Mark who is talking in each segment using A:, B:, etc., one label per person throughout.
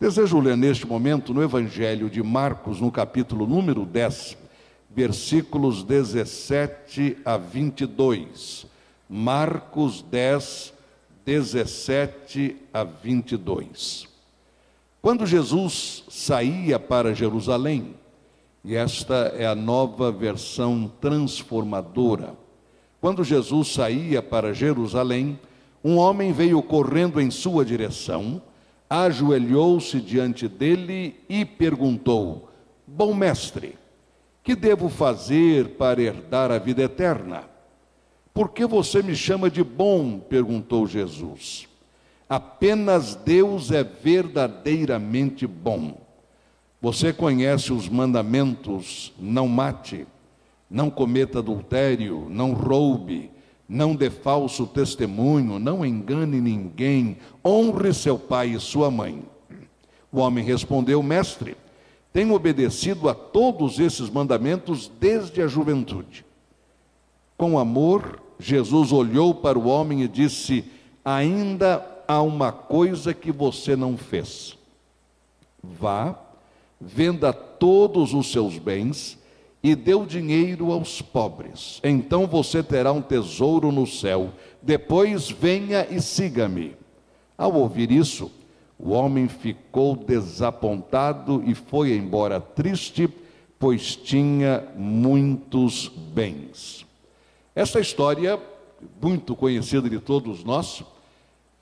A: Desejo ler neste momento no Evangelho de Marcos, no capítulo número 10, versículos 17 a 22. Marcos 10, 17 a 22. Quando Jesus saía para Jerusalém, e esta é a nova versão transformadora, quando Jesus saía para Jerusalém, um homem veio correndo em sua direção, ajoelhou-se diante dele e perguntou: Bom mestre, que devo fazer para herdar a vida eterna? Por que você me chama de bom? perguntou Jesus. Apenas Deus é verdadeiramente bom. Você conhece os mandamentos: não mate, não cometa adultério, não roube não dê falso testemunho, não engane ninguém, honre seu pai e sua mãe. O homem respondeu: Mestre, tenho obedecido a todos esses mandamentos desde a juventude. Com amor, Jesus olhou para o homem e disse: Ainda há uma coisa que você não fez. Vá, venda todos os seus bens e deu dinheiro aos pobres. Então você terá um tesouro no céu. Depois venha e siga-me. Ao ouvir isso, o homem ficou desapontado e foi embora triste, pois tinha muitos bens. Esta história, muito conhecida de todos nós,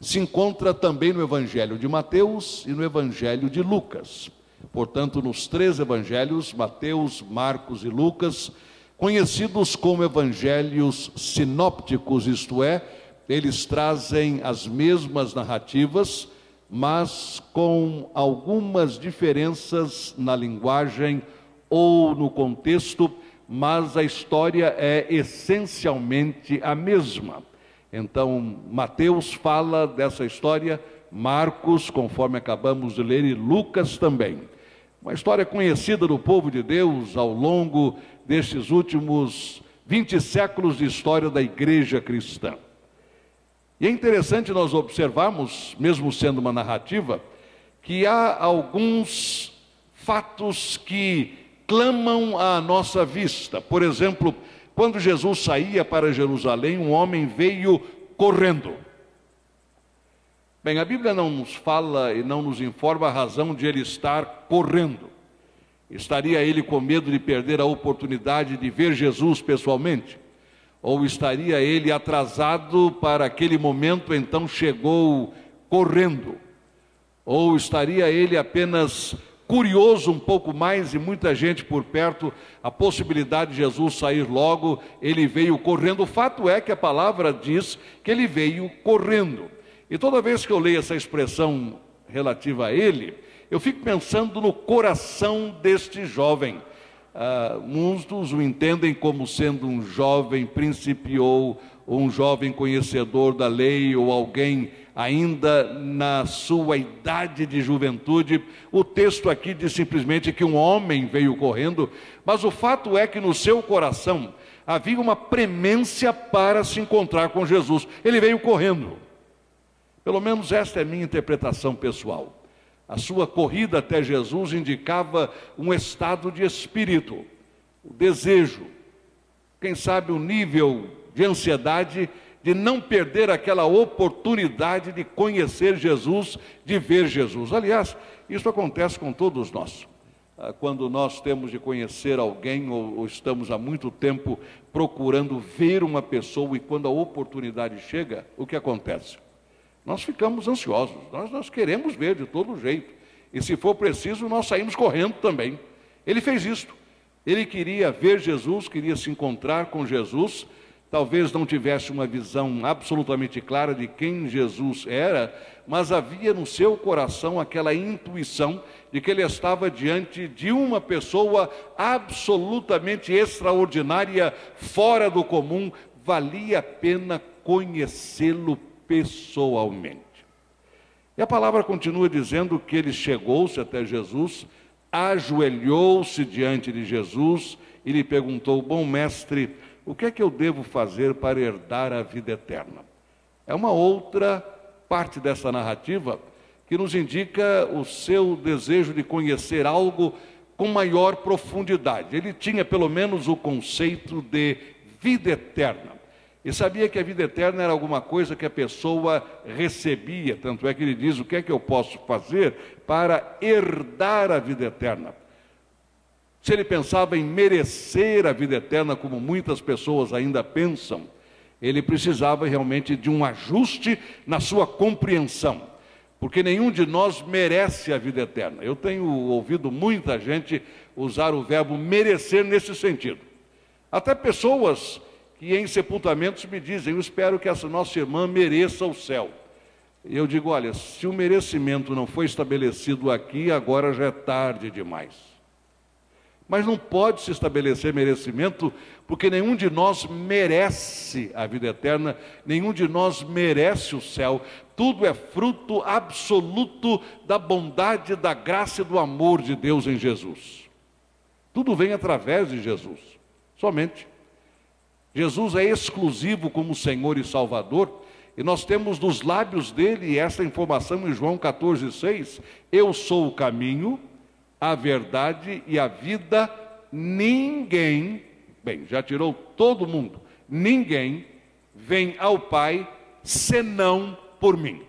A: se encontra também no Evangelho de Mateus e no Evangelho de Lucas. Portanto, nos três evangelhos, Mateus, Marcos e Lucas, conhecidos como evangelhos sinópticos, isto é, eles trazem as mesmas narrativas, mas com algumas diferenças na linguagem ou no contexto, mas a história é essencialmente a mesma. Então, Mateus fala dessa história Marcos, conforme acabamos de ler, e Lucas também. Uma história conhecida do povo de Deus ao longo destes últimos 20 séculos de história da igreja cristã. E é interessante nós observarmos, mesmo sendo uma narrativa, que há alguns fatos que clamam à nossa vista. Por exemplo, quando Jesus saía para Jerusalém, um homem veio correndo. Bem, a Bíblia não nos fala e não nos informa a razão de ele estar correndo. Estaria ele com medo de perder a oportunidade de ver Jesus pessoalmente? Ou estaria ele atrasado para aquele momento, então chegou correndo? Ou estaria ele apenas curioso um pouco mais e muita gente por perto, a possibilidade de Jesus sair logo, ele veio correndo. O fato é que a palavra diz que ele veio correndo. E toda vez que eu leio essa expressão relativa a ele, eu fico pensando no coração deste jovem. Uh, muitos o entendem como sendo um jovem principiou, ou um jovem conhecedor da lei, ou alguém ainda na sua idade de juventude. O texto aqui diz simplesmente que um homem veio correndo, mas o fato é que no seu coração havia uma premência para se encontrar com Jesus. Ele veio correndo. Pelo menos esta é a minha interpretação pessoal. A sua corrida até Jesus indicava um estado de espírito, o desejo, quem sabe o nível de ansiedade de não perder aquela oportunidade de conhecer Jesus, de ver Jesus. Aliás, isso acontece com todos nós. Ah, quando nós temos de conhecer alguém ou, estamos há muito tempo procurando ver uma pessoa e quando a oportunidade chega, o que acontece? Nós ficamos ansiosos, nós, nós queremos ver de todo jeito. E se for preciso, nós saímos correndo também. Ele fez isto. Ele queria ver Jesus, queria se encontrar com Jesus, talvez não tivesse uma visão absolutamente clara de quem Jesus era, mas havia no seu coração aquela intuição de que ele estava diante de uma pessoa absolutamente extraordinária, fora do comum, valia a pena conhecê-lo pessoalmente. E a palavra continua dizendo que ele chegou-se até Jesus, ajoelhou-se diante de Jesus e lhe perguntou: Bom mestre, o que é que eu devo fazer para herdar a vida eterna? É uma outra parte dessa narrativa que nos indica o seu desejo de conhecer algo com maior profundidade. Ele tinha pelo menos o conceito de vida eterna. E sabia que a vida eterna era alguma coisa que a pessoa recebia, tanto é que ele diz: o que é que eu posso fazer para herdar a vida eterna? Se ele pensava em merecer a vida eterna, como muitas pessoas ainda pensam, ele precisava realmente de um ajuste na sua compreensão, porque nenhum de nós merece a vida eterna. Eu tenho ouvido muita gente usar o verbo merecer nesse sentido. Até pessoas que em sepultamentos me dizem: Eu espero que essa nossa irmã mereça o céu. E eu digo: Olha, se o merecimento não foi estabelecido aqui, agora já é tarde demais. Mas não pode se estabelecer merecimento, porque nenhum de nós merece a vida eterna, nenhum de nós merece o céu. Tudo é fruto absoluto da bondade, da graça e do amor de Deus em Jesus. Tudo vem através de Jesus, somente. Jesus é exclusivo como Senhor e Salvador, e nós temos dos lábios dele essa informação em João 14,6: Eu sou o caminho, a verdade e a vida, ninguém, bem, já tirou todo mundo, ninguém vem ao Pai senão por mim.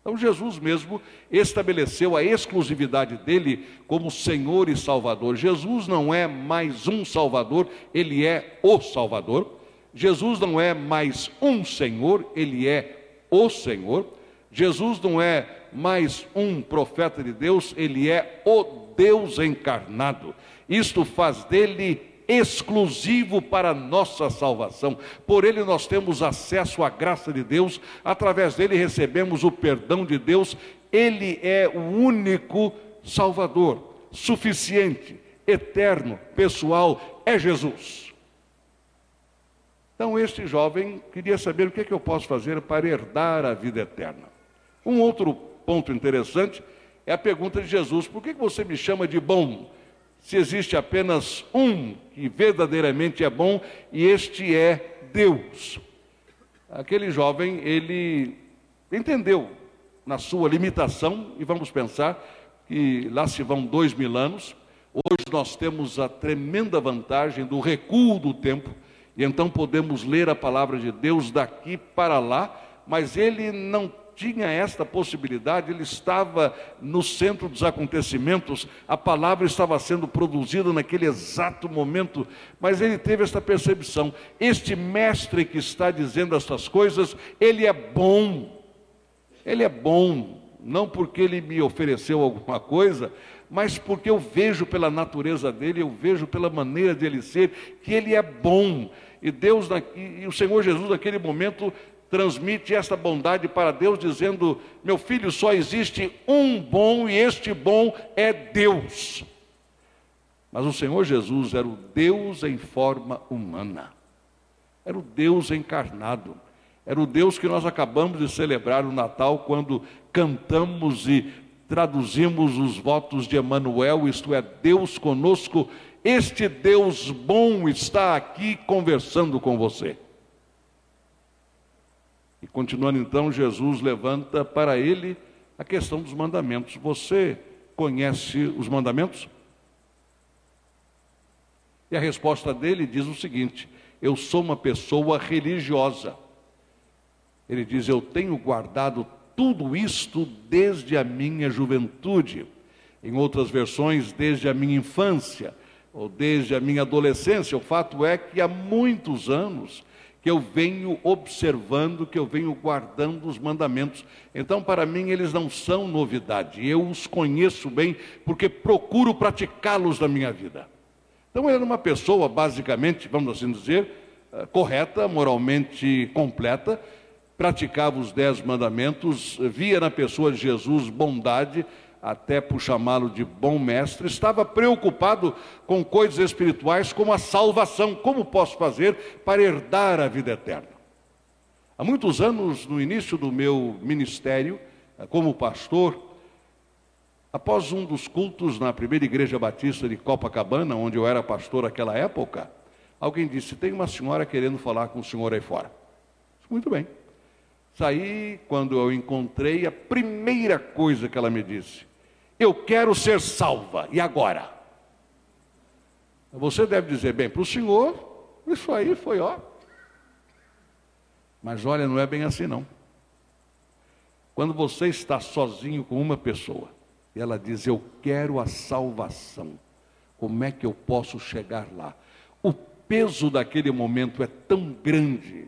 A: Então Jesus mesmo estabeleceu a exclusividade dele como Senhor e Salvador. Jesus não é mais um Salvador, ele é o Salvador. Jesus não é mais um Senhor, ele é o Senhor. Jesus não é mais um profeta de Deus, ele é o Deus encarnado. Isto faz dele exclusivo para nossa salvação. Por ele nós temos acesso à graça de Deus, através dele recebemos o perdão de Deus. Ele é o único Salvador, suficiente, eterno, pessoal, é Jesus. Então, este jovem queria saber o que, é que eu posso fazer para herdar a vida eterna. Um outro ponto interessante é a pergunta de Jesus: por que você me chama de bom? Se existe apenas um que verdadeiramente é bom e este é Deus. Aquele jovem, ele entendeu na sua limitação, e vamos pensar que lá se vão dois mil anos. Hoje nós temos a tremenda vantagem do recuo do tempo, e então podemos ler a palavra de Deus daqui para lá, mas ele não tinha esta possibilidade, ele estava no centro dos acontecimentos, a palavra estava sendo produzida naquele exato momento, mas ele teve esta percepção: este mestre que está dizendo estas coisas, ele é bom, ele é bom, não porque ele me ofereceu alguma coisa, mas porque eu vejo pela natureza dele, eu vejo pela maneira dele ser, que ele é bom. E Deus, e o Senhor Jesus, naquele momento, transmite esta bondade para Deus, dizendo: Meu filho, só existe um bom e este bom é Deus. Mas o Senhor Jesus era o Deus em forma humana, era o Deus encarnado, era o Deus que nós acabamos de celebrar no Natal quando cantamos e traduzimos os votos de Emanuel, isto é, Deus conosco. Este Deus bom está aqui conversando com você. E continuando então, Jesus levanta para ele a questão dos mandamentos. Você conhece os mandamentos? E a resposta dele diz o seguinte: Eu sou uma pessoa religiosa. Ele diz: Eu tenho guardado tudo isto desde a minha juventude. Em outras versões, desde a minha infância, ou desde a minha adolescência. O fato é que há muitos anos que eu venho observando, que eu venho guardando os mandamentos. Então, para mim, eles não são novidade, eu os conheço bem, porque procuro praticá-los na minha vida. Então, era uma pessoa, basicamente, vamos assim dizer, eh, correta, moralmente completa, praticava os dez mandamentos, via na pessoa de Jesus bondade, até por chamá-lo de bom mestre, estava preocupado com coisas espirituais como a salvação. Como posso fazer para herdar a vida eterna? Há muitos anos, no início do meu ministério, eh, como pastor, após um dos cultos na primeira igreja batista de Copacabana, onde eu era pastor naquela época, alguém disse: Tem uma senhora querendo falar com o senhor aí fora. Muito bem. Saí, quando eu encontrei, a primeira coisa que ela me disse: Eu quero ser salva, e agora? Você deve dizer, bem, para o senhor, isso aí foi ó. Mas olha, não é bem assim não. Quando você está sozinho com uma pessoa, e ela diz, eu quero a salvação, como é que eu posso chegar lá? O peso daquele momento é tão grande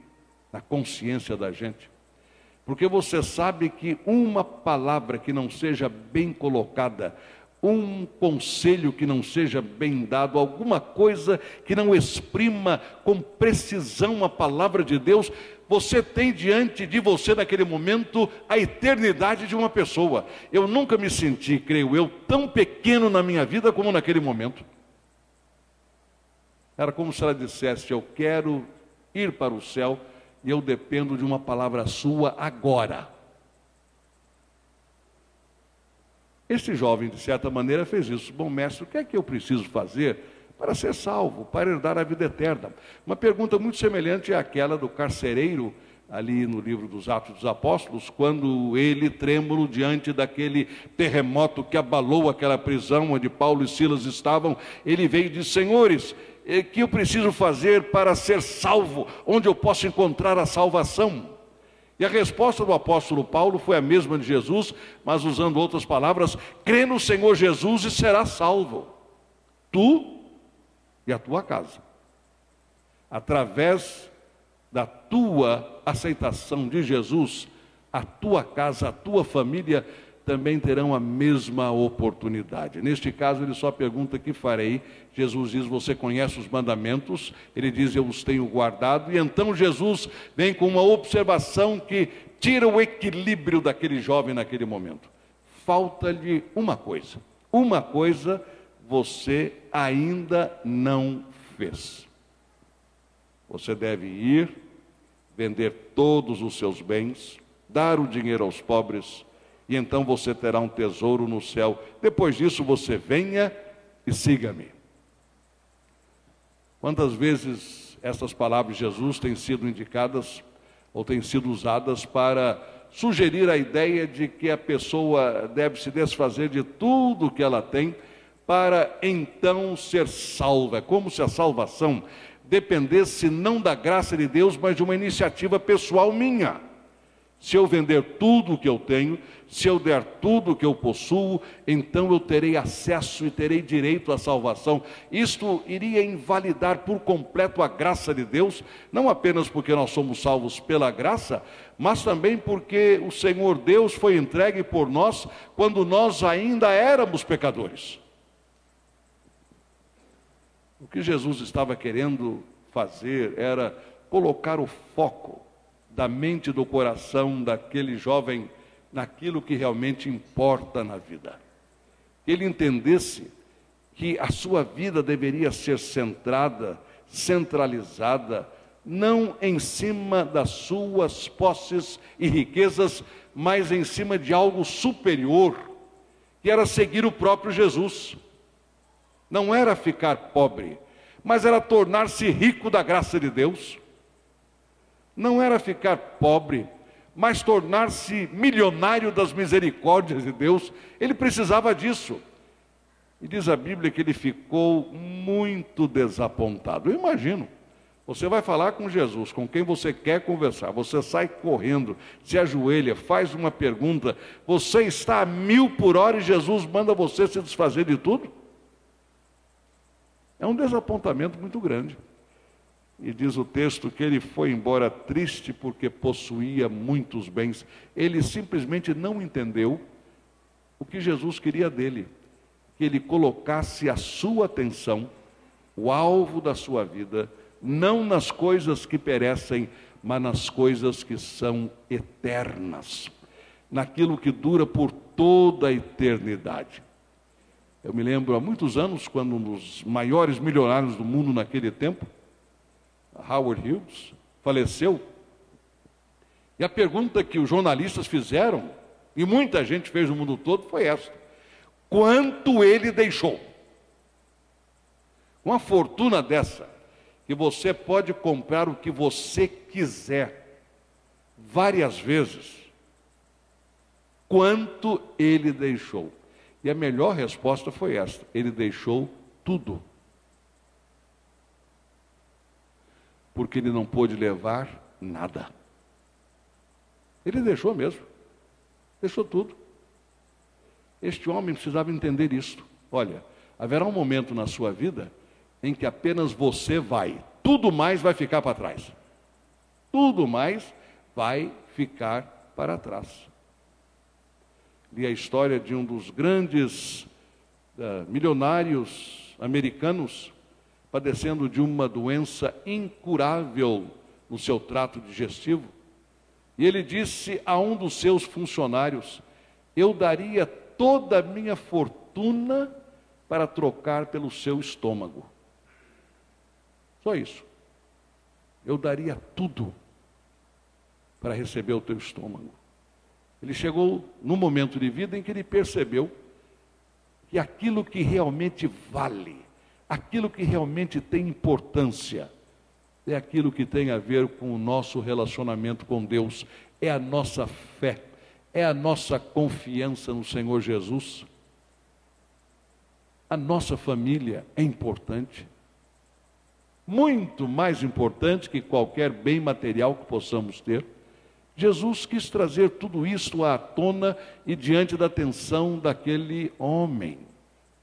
A: na consciência da gente, porque você sabe que uma palavra que não seja bem colocada, um conselho que não seja bem dado, alguma coisa que não exprima com precisão a palavra de Deus, você tem diante de você naquele momento a eternidade de uma pessoa. Eu nunca me senti, creio eu, tão pequeno na minha vida como naquele momento. Era como se ela dissesse: Eu quero ir para o céu e eu dependo de uma palavra sua agora. Este jovem, de certa maneira, fez isso. Bom, mestre, o que é que eu preciso fazer para ser salvo, para herdar a vida eterna? Uma pergunta muito semelhante àquela do carcereiro, ali no livro dos Atos dos Apóstolos, quando ele, trêmulo diante daquele terremoto que abalou aquela prisão onde Paulo e Silas estavam, ele veio e disse: Senhores, que eu preciso fazer para ser salvo? Onde eu posso encontrar a salvação? E a resposta do apóstolo Paulo foi a mesma de Jesus, mas usando outras palavras: crê no Senhor Jesus e será salvo, tu e a tua casa. Através da tua aceitação de Jesus, a tua casa, a tua família também terão a mesma oportunidade. Neste caso, ele só pergunta: que farei? Jesus diz: Você conhece os mandamentos? Ele diz: Eu os tenho guardado. E então Jesus vem com uma observação que tira o equilíbrio daquele jovem naquele momento. Falta-lhe uma coisa. Uma coisa você ainda não fez. Você deve ir, vender todos os seus bens, dar o dinheiro aos pobres e então você terá um tesouro no céu. Depois disso, você venha e siga-me. Quantas vezes essas palavras de Jesus têm sido indicadas ou têm sido usadas para sugerir a ideia de que a pessoa deve se desfazer de tudo que ela tem para então ser salva? É como se a salvação dependesse não da graça de Deus, mas de uma iniciativa pessoal minha. Se eu vender tudo o que eu tenho, se eu der tudo o que eu possuo, então eu terei acesso e terei direito à salvação. Isto iria invalidar por completo a graça de Deus, não apenas porque nós somos salvos pela graça, mas também porque o Senhor Deus foi entregue por nós quando nós ainda éramos pecadores. O que Jesus estava querendo fazer era colocar o foco da mente e do coração daquele jovem naquilo que realmente importa na vida. Que ele entendesse que a sua vida deveria ser centrada, centralizada, não em cima das suas posses e riquezas, mas em cima de algo superior, que era seguir o próprio Jesus. Não era ficar pobre, mas era tornar-se rico da graça de Deus não era ficar pobre, mas tornar-se milionário das misericórdias de Deus. Ele precisava disso. E diz a Bíblia que ele ficou muito desapontado. Eu imagino. Você vai falar com Jesus, com quem você quer conversar, você sai correndo, se ajoelha, faz uma pergunta, você está a mil por hora e Jesus manda você se desfazer de tudo? É um desapontamento muito grande. E diz o texto que ele foi embora triste porque possuía muitos bens. Ele simplesmente não entendeu o que Jesus queria dele, que ele colocasse a sua atenção, o alvo da sua vida, não nas coisas que perecem, mas nas coisas que são eternas, naquilo que dura por toda a eternidade. Eu me lembro há muitos anos, quando um dos maiores milionários do mundo naquele tempo, Howard Hughes, faleceu. E a pergunta que os jornalistas fizeram, e muita gente fez no mundo todo, foi esta: quanto ele deixou? Uma fortuna dessa, que você pode comprar o que você quiser, várias vezes quanto ele deixou. E a melhor resposta foi esta: ele deixou tudo. Porque ele não pôde levar nada. Ele deixou mesmo. Deixou tudo. Este homem precisava entender isto. Olha, haverá um momento na sua vida em que apenas você vai, tudo mais vai ficar para trás. Tudo mais vai ficar para trás. Li a história de um dos grandes uh, milionários americanos padecendo de uma doença incurável no seu trato digestivo. E ele disse a um dos seus funcionários: Eu daria toda a minha fortuna para trocar pelo seu estômago. Só isso. Eu daria tudo para receber o teu estômago. Ele chegou num momento de vida em que ele percebeu que aquilo que realmente vale, aquilo que realmente tem importância, é aquilo que tem a ver com o nosso relacionamento com Deus, é a nossa fé, é a nossa confiança no Senhor Jesus. A nossa família é importante, muito mais importante que qualquer bem material que possamos ter. Jesus quis trazer tudo isto à tona e diante da atenção daquele homem.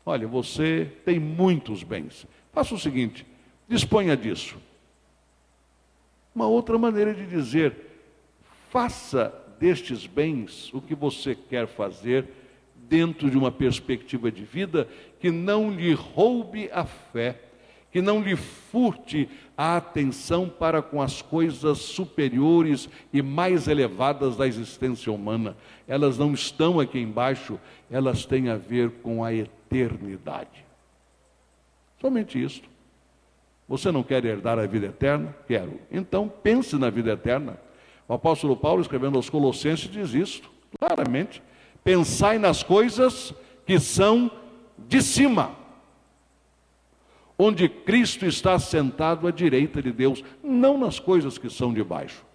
A: Olha, você tem muitos bens. Faça o seguinte: disponha disso. Uma outra maneira de dizer, faça destes bens o que você quer fazer dentro de uma perspectiva de vida que não lhe roube a fé que não lhe furte a atenção para com as coisas superiores e mais elevadas da existência humana. Elas não estão aqui embaixo, elas têm a ver com a eternidade. Somente isso. Você não quer herdar a vida eterna? Quero. Então pense na vida eterna. O apóstolo Paulo, escrevendo aos Colossenses, diz isso claramente: pensai nas coisas que são de cima onde Cristo está sentado à direita de Deus, não nas coisas que são de baixo.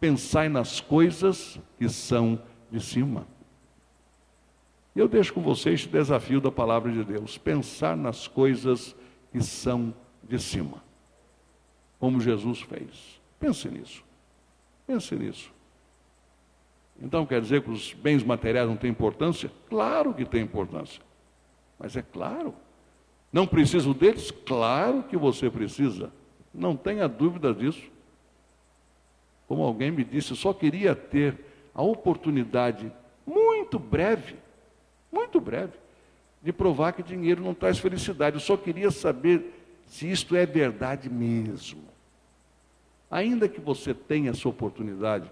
A: Pensai nas coisas que são de cima. Eu deixo com vocês este desafio da palavra de Deus: pensar nas coisas que são de cima, como Jesus fez. Pense nisso. Pense nisso. Então quer dizer que os bens materiais não têm importância? Claro que tem importância. Mas é claro não preciso deles? Claro que você precisa. Não tenha dúvida disso. Como alguém me disse, eu só queria ter a oportunidade muito breve, muito breve, de provar que dinheiro não traz felicidade. Eu só queria saber se isto é verdade mesmo. Ainda que você tenha essa oportunidade,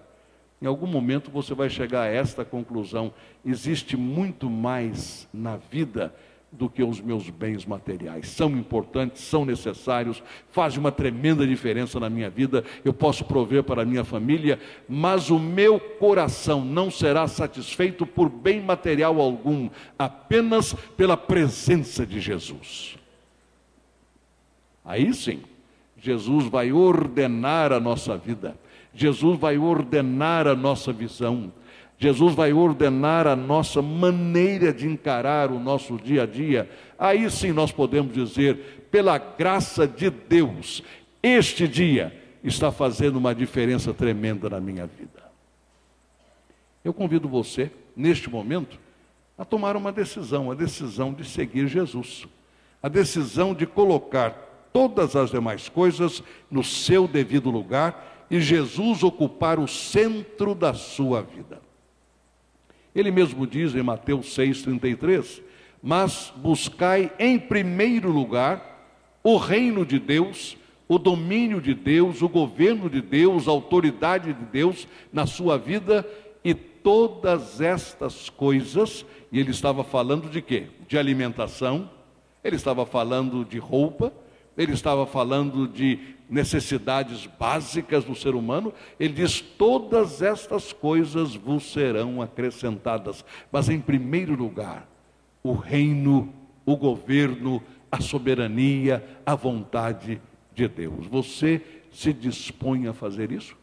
A: em algum momento você vai chegar a esta conclusão: existe muito mais na vida do que os meus bens materiais. São importantes, são necessários, fazem uma tremenda diferença na minha vida. Eu posso prover para a minha família, mas o meu coração não será satisfeito por bem material algum, apenas pela presença de Jesus. Aí sim, Jesus vai ordenar a nossa vida. Jesus vai ordenar a nossa visão. Jesus vai ordenar a nossa maneira de encarar o nosso dia a dia. Aí sim nós podemos dizer, pela graça de Deus, este dia está fazendo uma diferença tremenda na minha vida. Eu convido você, neste momento, a tomar uma decisão, a decisão de seguir Jesus, a decisão de colocar todas as demais coisas no seu devido lugar e Jesus ocupar o centro da sua vida. Ele mesmo diz em Mateus 6,33: Mas buscai em primeiro lugar o reino de Deus, o domínio de Deus, o governo de Deus, a autoridade de Deus na sua vida e todas estas coisas, e ele estava falando de quê? De alimentação, ele estava falando de roupa, ele estava falando de necessidades básicas do ser humano, ele diz: todas estas coisas vos serão acrescentadas, mas em primeiro lugar, o reino, o governo, a soberania, a vontade de Deus. Você se dispõe a fazer isso?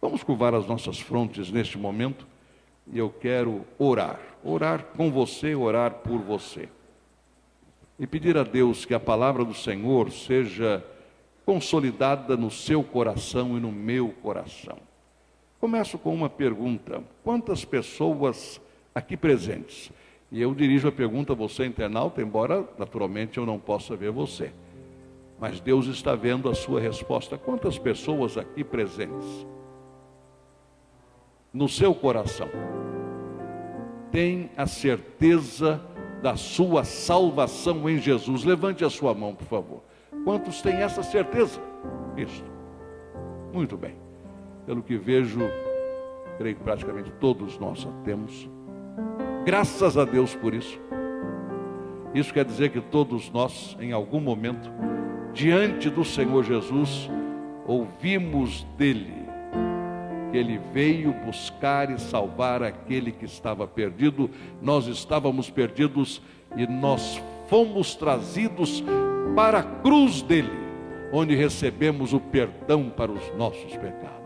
A: Vamos curvar as nossas frontes neste momento e eu quero orar, orar com você, orar por você. E pedir a Deus que a palavra do Senhor seja consolidada no seu coração e no meu coração. Começo com uma pergunta: quantas pessoas aqui presentes? E eu dirijo a pergunta a você, internauta, embora naturalmente eu não possa ver você. Mas Deus está vendo a sua resposta. Quantas pessoas aqui presentes? No seu coração, tem a certeza da sua salvação em Jesus. Levante a sua mão, por favor. Quantos têm essa certeza? Isso. Muito bem. Pelo que vejo, creio que praticamente todos nós a temos. Graças a Deus por isso. Isso quer dizer que todos nós, em algum momento, diante do Senhor Jesus, ouvimos dele que ele veio buscar e salvar aquele que estava perdido. Nós estávamos perdidos e nós fomos trazidos para a cruz dele, onde recebemos o perdão para os nossos pecados.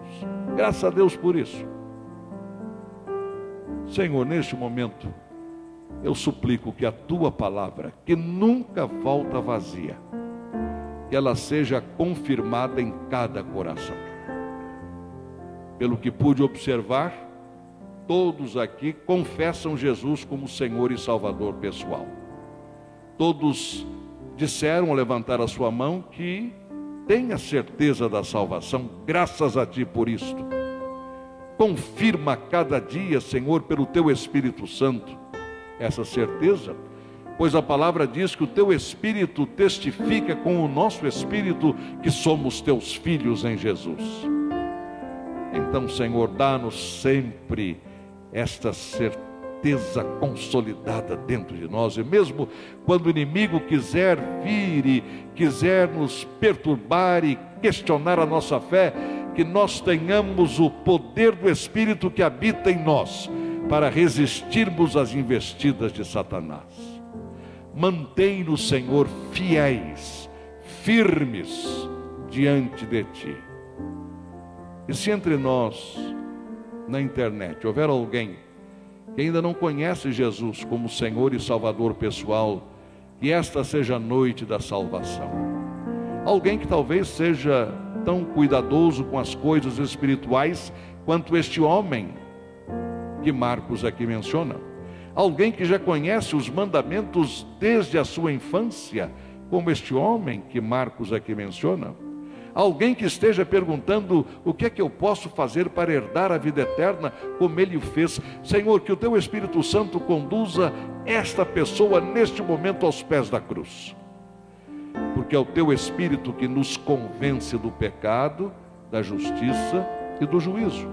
A: Graças a Deus por isso. Senhor, neste momento, eu suplico que a tua palavra, que nunca volta vazia, que ela seja confirmada em cada coração pelo que pude observar, todos aqui confessam Jesus como Senhor e Salvador pessoal. Todos disseram ao levantar a sua mão que tem a certeza da salvação, graças a ti por isto. Confirma cada dia, Senhor, pelo teu Espírito Santo, essa certeza, pois a palavra diz que o teu Espírito testifica com o nosso Espírito que somos teus filhos em Jesus. Então, Senhor, dá-nos sempre esta certeza consolidada dentro de nós, e mesmo quando o inimigo quiser vir e quiser nos perturbar e questionar a nossa fé, que nós tenhamos o poder do Espírito que habita em nós para resistirmos às investidas de Satanás. Mantém-nos, Senhor, fiéis, firmes diante de Ti. E se entre nós, na internet, houver alguém que ainda não conhece Jesus como Senhor e Salvador pessoal, que esta seja a noite da salvação. Alguém que talvez seja tão cuidadoso com as coisas espirituais quanto este homem que Marcos aqui menciona. Alguém que já conhece os mandamentos desde a sua infância, como este homem que Marcos aqui menciona Alguém que esteja perguntando o que é que eu posso fazer para herdar a vida eterna, como ele o fez. Senhor, que o teu Espírito Santo conduza esta pessoa neste momento aos pés da cruz. Porque é o teu Espírito que nos convence do pecado, da justiça e do juízo.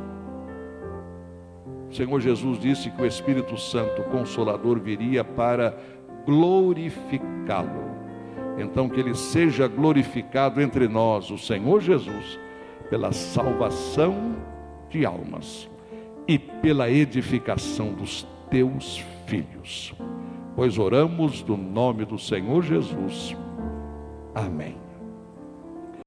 A: O Senhor Jesus disse que o Espírito Santo, consolador, viria para glorificá-lo então que ele seja glorificado entre nós, o Senhor Jesus, pela salvação de almas e pela edificação dos teus filhos. Pois oramos no nome do Senhor Jesus. Amém.